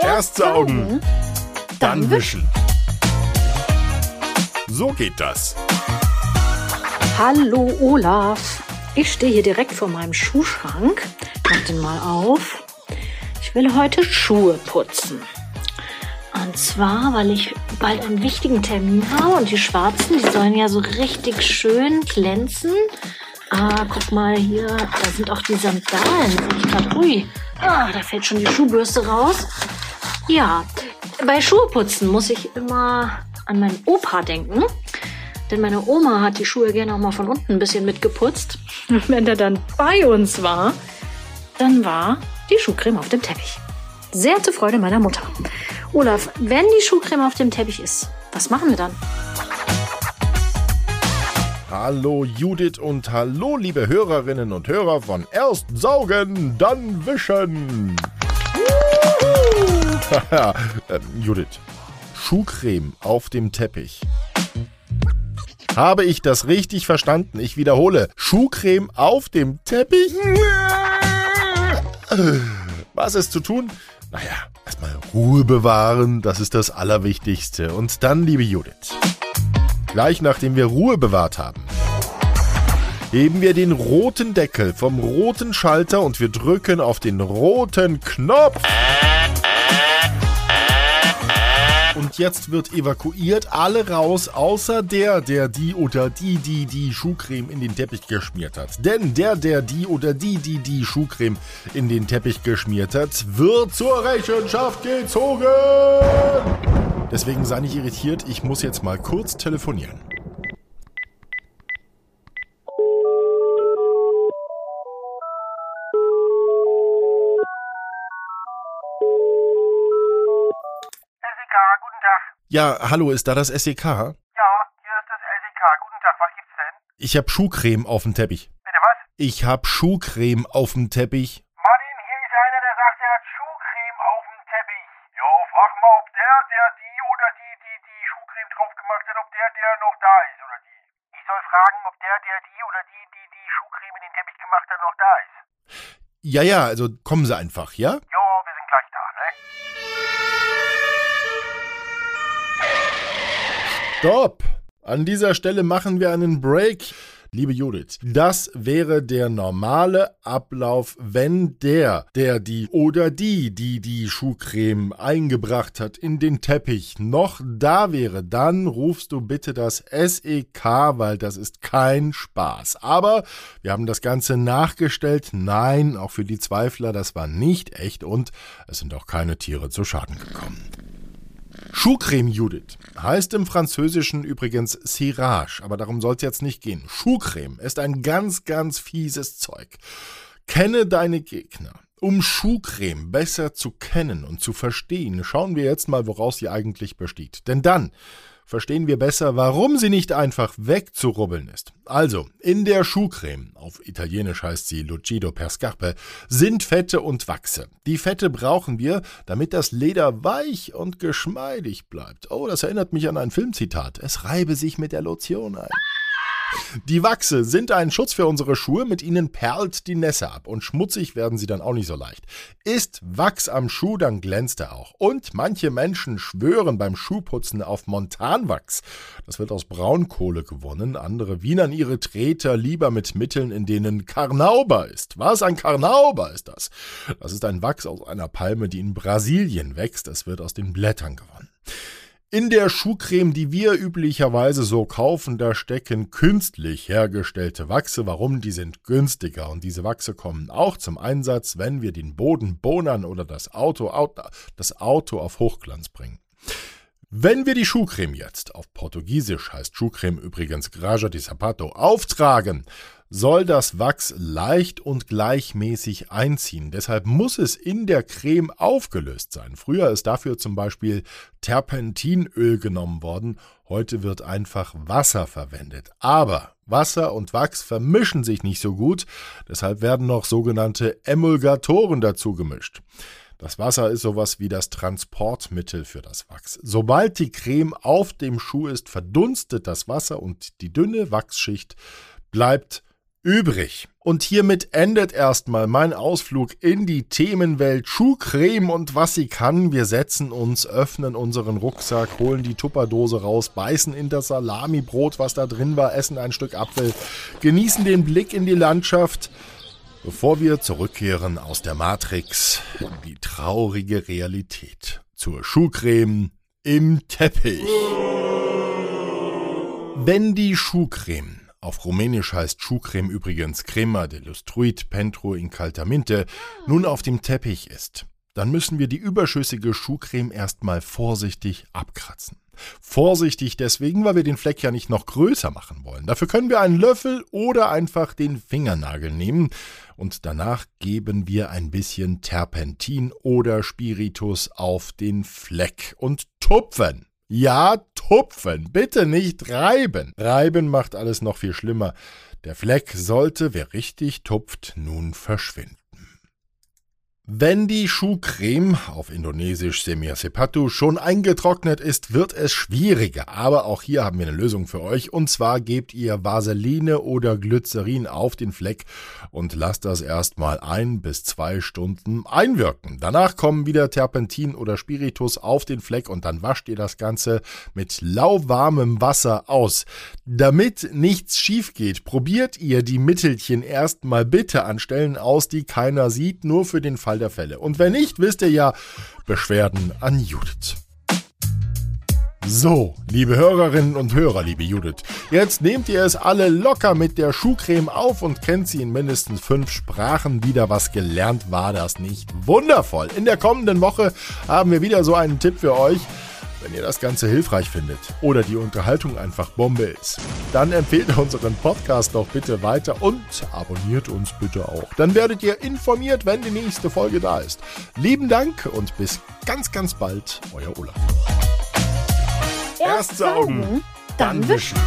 Erst saugen, dann wischen. So geht das. Hallo Olaf. Ich stehe hier direkt vor meinem Schuhschrank. Mach den mal auf. Ich will heute Schuhe putzen. Und zwar, weil ich bald einen wichtigen Termin habe und die schwarzen, die sollen ja so richtig schön glänzen. Ah, guck mal hier, da sind auch die Sandalen. Ich grad. Ui, ah, da fällt schon die Schuhbürste raus. Ja, bei Schuheputzen muss ich immer an meinen Opa denken. Denn meine Oma hat die Schuhe gerne auch mal von unten ein bisschen mitgeputzt. Und wenn er dann bei uns war, dann war die Schuhcreme auf dem Teppich. Sehr zur Freude meiner Mutter. Olaf, wenn die Schuhcreme auf dem Teppich ist, was machen wir dann? Hallo Judith und hallo liebe Hörerinnen und Hörer von Erst saugen, dann wischen. ähm, Judith, Schuhcreme auf dem Teppich. Habe ich das richtig verstanden? Ich wiederhole, Schuhcreme auf dem Teppich? Was ist zu tun? Naja, erstmal Ruhe bewahren, das ist das Allerwichtigste. Und dann, liebe Judith, gleich nachdem wir Ruhe bewahrt haben, heben wir den roten Deckel vom roten Schalter und wir drücken auf den roten Knopf. Und jetzt wird evakuiert, alle raus, außer der, der die oder die, die die Schuhcreme in den Teppich geschmiert hat. Denn der, der die oder die, die die Schuhcreme in den Teppich geschmiert hat, wird zur Rechenschaft gezogen. Deswegen sei nicht irritiert, ich muss jetzt mal kurz telefonieren. SEK, guten Tag. Ja, hallo, ist da das SEK? Ja, hier ist das SEK. Guten Tag, was gibt's denn? Ich hab Schuhcreme auf dem Teppich. Bitte was? Ich hab Schuhcreme auf dem Teppich. Martin, hier ist einer, der sagt, er hat Schuhcreme auf dem Teppich. Ja, frag mal, ob der, der die oder die, die die Schuhcreme drauf gemacht hat, ob der, der noch da ist oder die. Ich soll fragen, ob der, der die oder die, die die Schuhcreme in den Teppich gemacht hat, noch da ist. Ja, ja, also kommen Sie einfach, ja? Ja, wir sind gleich da, ne? Stopp! An dieser Stelle machen wir einen Break. Liebe Judith, das wäre der normale Ablauf, wenn der, der die oder die, die die Schuhcreme eingebracht hat in den Teppich, noch da wäre. Dann rufst du bitte das SEK, weil das ist kein Spaß. Aber wir haben das Ganze nachgestellt. Nein, auch für die Zweifler, das war nicht echt und es sind auch keine Tiere zu Schaden gekommen. Schuhcreme Judith heißt im Französischen übrigens Cirage, aber darum soll es jetzt nicht gehen. Schuhcreme ist ein ganz, ganz fieses Zeug. Kenne deine Gegner. Um Schuhcreme besser zu kennen und zu verstehen, schauen wir jetzt mal, woraus sie eigentlich besteht. Denn dann verstehen wir besser, warum sie nicht einfach wegzurubbeln ist. Also, in der Schuhcreme, auf Italienisch heißt sie Lucido per Scarpe, sind Fette und Wachse. Die Fette brauchen wir, damit das Leder weich und geschmeidig bleibt. Oh, das erinnert mich an ein Filmzitat. Es reibe sich mit der Lotion ein. Die Wachse sind ein Schutz für unsere Schuhe, mit ihnen perlt die Nässe ab und schmutzig werden sie dann auch nicht so leicht. Ist Wachs am Schuh, dann glänzt er auch. Und manche Menschen schwören beim Schuhputzen auf Montanwachs. Das wird aus Braunkohle gewonnen, andere wienern ihre Treter lieber mit Mitteln, in denen Karnauber ist. Was, ein Karnauber ist das? Das ist ein Wachs aus einer Palme, die in Brasilien wächst. Es wird aus den Blättern gewonnen. In der Schuhcreme, die wir üblicherweise so kaufen, da stecken künstlich hergestellte Wachse. Warum? Die sind günstiger und diese Wachse kommen auch zum Einsatz, wenn wir den Boden bonern oder das Auto, das Auto auf Hochglanz bringen. Wenn wir die Schuhcreme jetzt, auf Portugiesisch heißt Schuhcreme übrigens Graja de Sapato, auftragen, soll das Wachs leicht und gleichmäßig einziehen. Deshalb muss es in der Creme aufgelöst sein. Früher ist dafür zum Beispiel Terpentinöl genommen worden, heute wird einfach Wasser verwendet. Aber Wasser und Wachs vermischen sich nicht so gut, deshalb werden noch sogenannte Emulgatoren dazu gemischt. Das Wasser ist sowas wie das Transportmittel für das Wachs. Sobald die Creme auf dem Schuh ist, verdunstet das Wasser und die dünne Wachsschicht bleibt übrig. Und hiermit endet erstmal mein Ausflug in die Themenwelt Schuhcreme und was sie kann. Wir setzen uns, öffnen unseren Rucksack, holen die Tupperdose raus, beißen in das Salamibrot, was da drin war, essen ein Stück Apfel, genießen den Blick in die Landschaft, bevor wir zurückkehren aus der Matrix in die traurige Realität zur Schuhcreme im Teppich. Wenn die Schuhcreme auf Rumänisch heißt Schuhcreme übrigens Crema de Lustruit Pentru Incaltamente, nun auf dem Teppich ist, dann müssen wir die überschüssige Schuhcreme erstmal vorsichtig abkratzen. Vorsichtig deswegen, weil wir den Fleck ja nicht noch größer machen wollen. Dafür können wir einen Löffel oder einfach den Fingernagel nehmen und danach geben wir ein bisschen Terpentin oder Spiritus auf den Fleck und tupfen. Ja, tupfen, bitte nicht reiben. Reiben macht alles noch viel schlimmer. Der Fleck sollte, wer richtig tupft, nun verschwinden. Wenn die Schuhcreme, auf Indonesisch Semir Sepatu, schon eingetrocknet ist, wird es schwieriger. Aber auch hier haben wir eine Lösung für euch. Und zwar gebt ihr Vaseline oder Glycerin auf den Fleck und lasst das erstmal ein bis zwei Stunden einwirken. Danach kommen wieder Terpentin oder Spiritus auf den Fleck und dann wascht ihr das Ganze mit lauwarmem Wasser aus. Damit nichts schief geht, probiert ihr die Mittelchen erstmal bitte an Stellen aus, die keiner sieht, nur für den Fall Fall der Fälle. Und wenn nicht, wisst ihr ja, Beschwerden an Judith. So, liebe Hörerinnen und Hörer, liebe Judith, jetzt nehmt ihr es alle locker mit der Schuhcreme auf und kennt sie in mindestens fünf Sprachen wieder. Was gelernt war das nicht? Wundervoll! In der kommenden Woche haben wir wieder so einen Tipp für euch. Wenn ihr das Ganze hilfreich findet oder die Unterhaltung einfach Bombe ist, dann empfehlt unseren Podcast doch bitte weiter und abonniert uns bitte auch. Dann werdet ihr informiert, wenn die nächste Folge da ist. Lieben Dank und bis ganz, ganz bald, euer Olaf. Erst saugen, dann wischen.